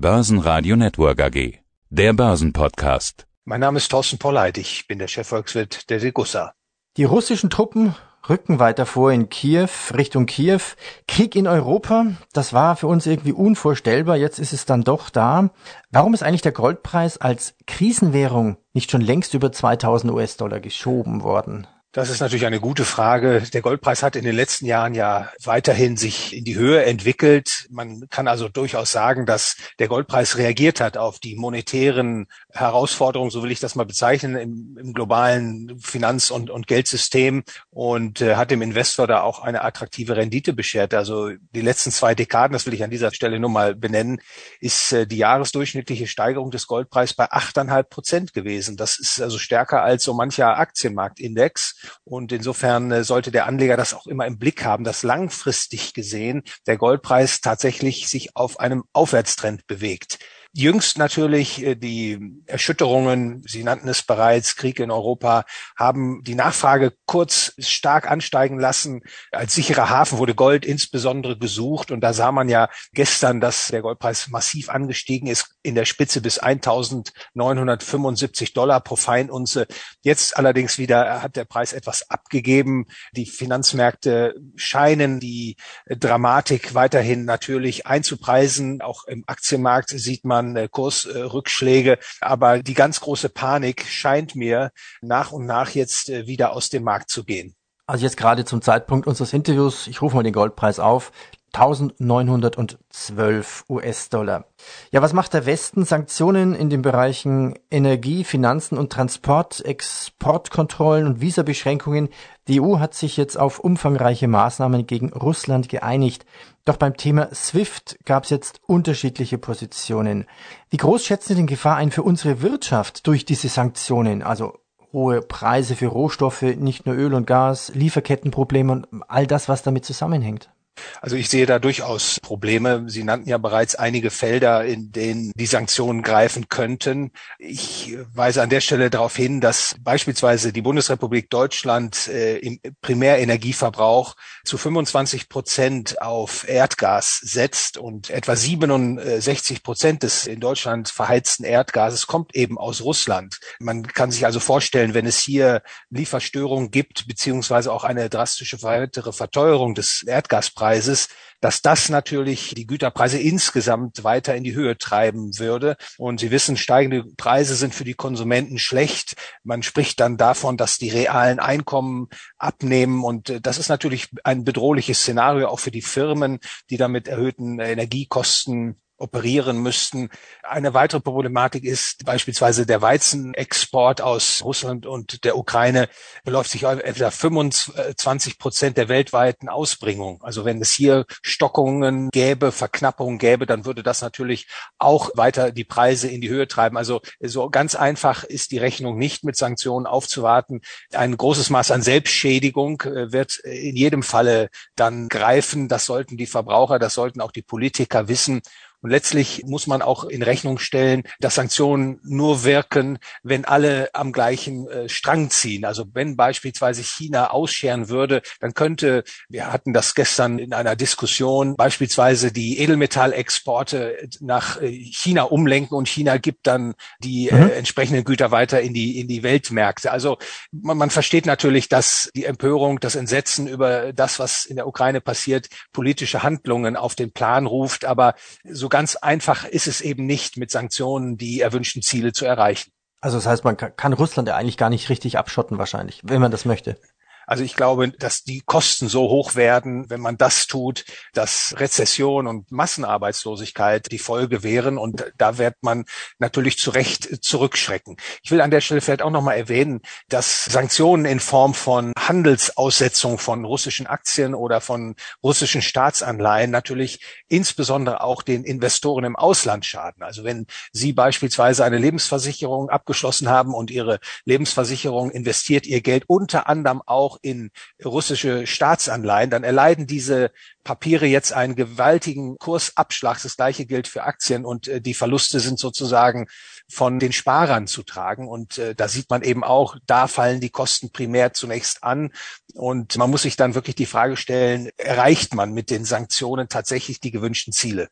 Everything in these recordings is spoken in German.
Börsenradio Network AG. Der Börsenpodcast. Mein Name ist Thorsten Polleit. Ich bin der Chefvolkswirt der Degussa. Die russischen Truppen rücken weiter vor in Kiew, Richtung Kiew. Krieg in Europa, das war für uns irgendwie unvorstellbar. Jetzt ist es dann doch da. Warum ist eigentlich der Goldpreis als Krisenwährung nicht schon längst über 2000 US-Dollar geschoben worden? Das ist natürlich eine gute Frage. Der Goldpreis hat in den letzten Jahren ja weiterhin sich in die Höhe entwickelt. Man kann also durchaus sagen, dass der Goldpreis reagiert hat auf die monetären Herausforderungen, so will ich das mal bezeichnen, im, im globalen Finanz- und, und, Geldsystem und äh, hat dem Investor da auch eine attraktive Rendite beschert. Also die letzten zwei Dekaden, das will ich an dieser Stelle nur mal benennen, ist äh, die jahresdurchschnittliche Steigerung des Goldpreises bei achteinhalb Prozent gewesen. Das ist also stärker als so mancher Aktienmarktindex. Und insofern äh, sollte der Anleger das auch immer im Blick haben, dass langfristig gesehen der Goldpreis tatsächlich sich auf einem Aufwärtstrend bewegt. Jüngst natürlich äh, die Erschütterungen, Sie nannten es bereits, Krieg in Europa, haben die Nachfrage kurz stark ansteigen lassen. Als sicherer Hafen wurde Gold insbesondere gesucht und da sah man ja gestern, dass der Goldpreis massiv angestiegen ist, in der Spitze bis 1975 Dollar pro Feinunze. Jetzt allerdings wieder hat der Preis etwas abgegeben. Die Finanzmärkte scheinen die Dramatik weiterhin natürlich einzupreisen. Auch im Aktienmarkt sieht man man äh, Kursrückschläge. Aber die ganz große Panik scheint mir nach und nach jetzt äh, wieder aus dem Markt zu gehen. Also jetzt gerade zum Zeitpunkt unseres Interviews, ich rufe mal den Goldpreis auf, 1912 US-Dollar. Ja, was macht der Westen? Sanktionen in den Bereichen Energie, Finanzen und Transport, Exportkontrollen und Visabeschränkungen. Die EU hat sich jetzt auf umfangreiche Maßnahmen gegen Russland geeinigt. Doch beim Thema SWIFT gab es jetzt unterschiedliche Positionen. Wie groß schätzen Sie den Gefahr ein für unsere Wirtschaft durch diese Sanktionen? Also hohe Preise für Rohstoffe, nicht nur Öl und Gas, Lieferkettenprobleme und all das, was damit zusammenhängt. Also ich sehe da durchaus Probleme. Sie nannten ja bereits einige Felder, in denen die Sanktionen greifen könnten. Ich weise an der Stelle darauf hin, dass beispielsweise die Bundesrepublik Deutschland äh, im Primärenergieverbrauch zu 25 Prozent auf Erdgas setzt und etwa 67 Prozent des in Deutschland verheizten Erdgases kommt eben aus Russland. Man kann sich also vorstellen, wenn es hier Lieferstörungen gibt, beziehungsweise auch eine drastische weitere Verteuerung des Erdgaspreises, Preises, dass das natürlich die Güterpreise insgesamt weiter in die Höhe treiben würde. Und Sie wissen, steigende Preise sind für die Konsumenten schlecht. Man spricht dann davon, dass die realen Einkommen abnehmen. Und äh, das ist natürlich ein bedrohliches Szenario auch für die Firmen, die damit erhöhten Energiekosten operieren müssten. Eine weitere Problematik ist beispielsweise der Weizenexport aus Russland und der Ukraine beläuft sich auf etwa 25 Prozent der weltweiten Ausbringung. Also wenn es hier Stockungen gäbe, Verknappungen gäbe, dann würde das natürlich auch weiter die Preise in die Höhe treiben. Also so ganz einfach ist die Rechnung nicht mit Sanktionen aufzuwarten. Ein großes Maß an Selbstschädigung äh, wird in jedem Falle dann greifen. Das sollten die Verbraucher, das sollten auch die Politiker wissen. Und letztlich muss man auch in Rechnung stellen, dass Sanktionen nur wirken, wenn alle am gleichen äh, Strang ziehen. Also wenn beispielsweise China ausscheren würde, dann könnte, wir hatten das gestern in einer Diskussion, beispielsweise die Edelmetallexporte nach äh, China umlenken und China gibt dann die äh, mhm. entsprechenden Güter weiter in die, in die Weltmärkte. Also man, man versteht natürlich, dass die Empörung, das Entsetzen über das, was in der Ukraine passiert, politische Handlungen auf den Plan ruft. Aber so ganz einfach ist es eben nicht, mit Sanktionen die erwünschten Ziele zu erreichen. Also das heißt, man kann Russland ja eigentlich gar nicht richtig abschotten wahrscheinlich, wenn man das möchte. Also ich glaube, dass die Kosten so hoch werden, wenn man das tut, dass Rezession und Massenarbeitslosigkeit die Folge wären. Und da wird man natürlich zu Recht zurückschrecken. Ich will an der Stelle vielleicht auch nochmal erwähnen, dass Sanktionen in Form von Handelsaussetzung von russischen Aktien oder von russischen Staatsanleihen natürlich insbesondere auch den Investoren im Ausland schaden. Also wenn Sie beispielsweise eine Lebensversicherung abgeschlossen haben und Ihre Lebensversicherung investiert ihr Geld unter anderem auch in russische Staatsanleihen, dann erleiden diese Papiere jetzt einen gewaltigen Kursabschlag. Das gleiche gilt für Aktien und äh, die Verluste sind sozusagen von den Sparern zu tragen. Und äh, da sieht man eben auch, da fallen die Kosten primär zunächst an. Und man muss sich dann wirklich die Frage stellen, erreicht man mit den Sanktionen tatsächlich die gewünschten Ziele?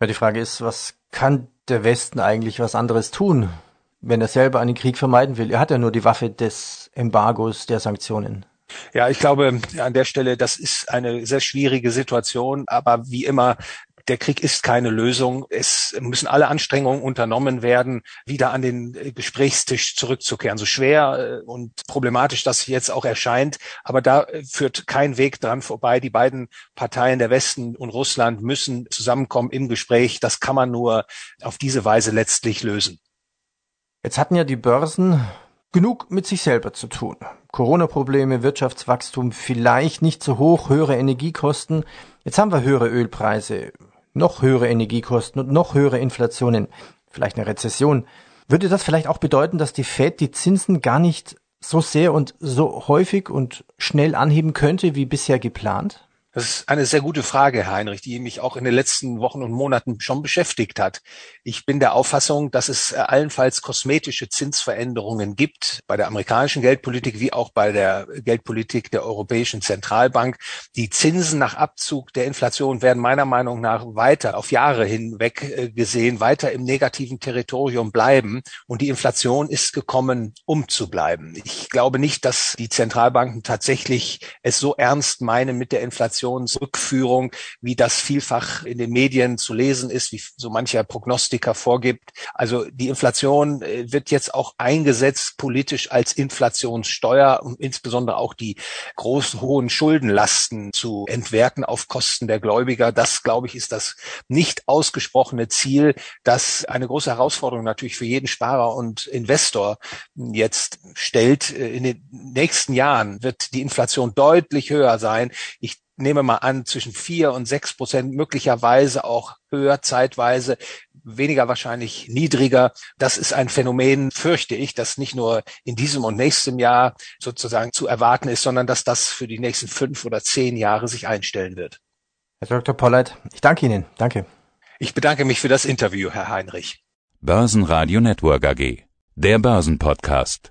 Ja, die Frage ist, was kann der Westen eigentlich was anderes tun, wenn er selber einen Krieg vermeiden will? Er hat ja nur die Waffe des Embargos, der Sanktionen. Ja, ich glaube an der Stelle, das ist eine sehr schwierige Situation, aber wie immer der Krieg ist keine Lösung. Es müssen alle Anstrengungen unternommen werden, wieder an den Gesprächstisch zurückzukehren. So schwer äh, und problematisch das jetzt auch erscheint, aber da führt kein Weg dran vorbei. Die beiden Parteien, der Westen und Russland, müssen zusammenkommen im Gespräch. Das kann man nur auf diese Weise letztlich lösen. Jetzt hatten ja die Börsen genug mit sich selber zu tun. Corona-Probleme, Wirtschaftswachstum vielleicht nicht so hoch, höhere Energiekosten. Jetzt haben wir höhere Ölpreise, noch höhere Energiekosten und noch höhere Inflationen, vielleicht eine Rezession. Würde das vielleicht auch bedeuten, dass die Fed die Zinsen gar nicht so sehr und so häufig und schnell anheben könnte wie bisher geplant? Das ist eine sehr gute Frage, Herr Heinrich, die mich auch in den letzten Wochen und Monaten schon beschäftigt hat. Ich bin der Auffassung, dass es äh, allenfalls kosmetische Zinsveränderungen gibt bei der amerikanischen Geldpolitik wie auch bei der Geldpolitik der Europäischen Zentralbank. Die Zinsen nach Abzug der Inflation werden meiner Meinung nach weiter auf Jahre hinweg äh, gesehen, weiter im negativen Territorium bleiben. Und die Inflation ist gekommen, um zu bleiben. Ich glaube nicht, dass die Zentralbanken tatsächlich es so ernst meinen mit der Inflation Inflationsrückführung, wie das vielfach in den Medien zu lesen ist, wie so mancher Prognostiker vorgibt. Also die Inflation äh, wird jetzt auch eingesetzt politisch als Inflationssteuer, um insbesondere auch die großen hohen Schuldenlasten zu entwerten auf Kosten der Gläubiger. Das, glaube ich, ist das nicht ausgesprochene Ziel, das eine große Herausforderung natürlich für jeden Sparer und Investor jetzt stellt. Äh, in den nächsten Jahren wird die Inflation deutlich höher sein. Ich nehme mal an, zwischen vier und sechs Prozent, möglicherweise auch höher zeitweise, weniger wahrscheinlich niedriger. Das ist ein Phänomen, fürchte ich, das nicht nur in diesem und nächstem Jahr sozusagen zu erwarten ist, sondern dass das für die nächsten fünf oder zehn Jahre sich einstellen wird. Herr Dr. Polleit, ich danke Ihnen. Danke. Ich bedanke mich für das Interview, Herr Heinrich. Börsenradio Network AG. Der Börsenpodcast.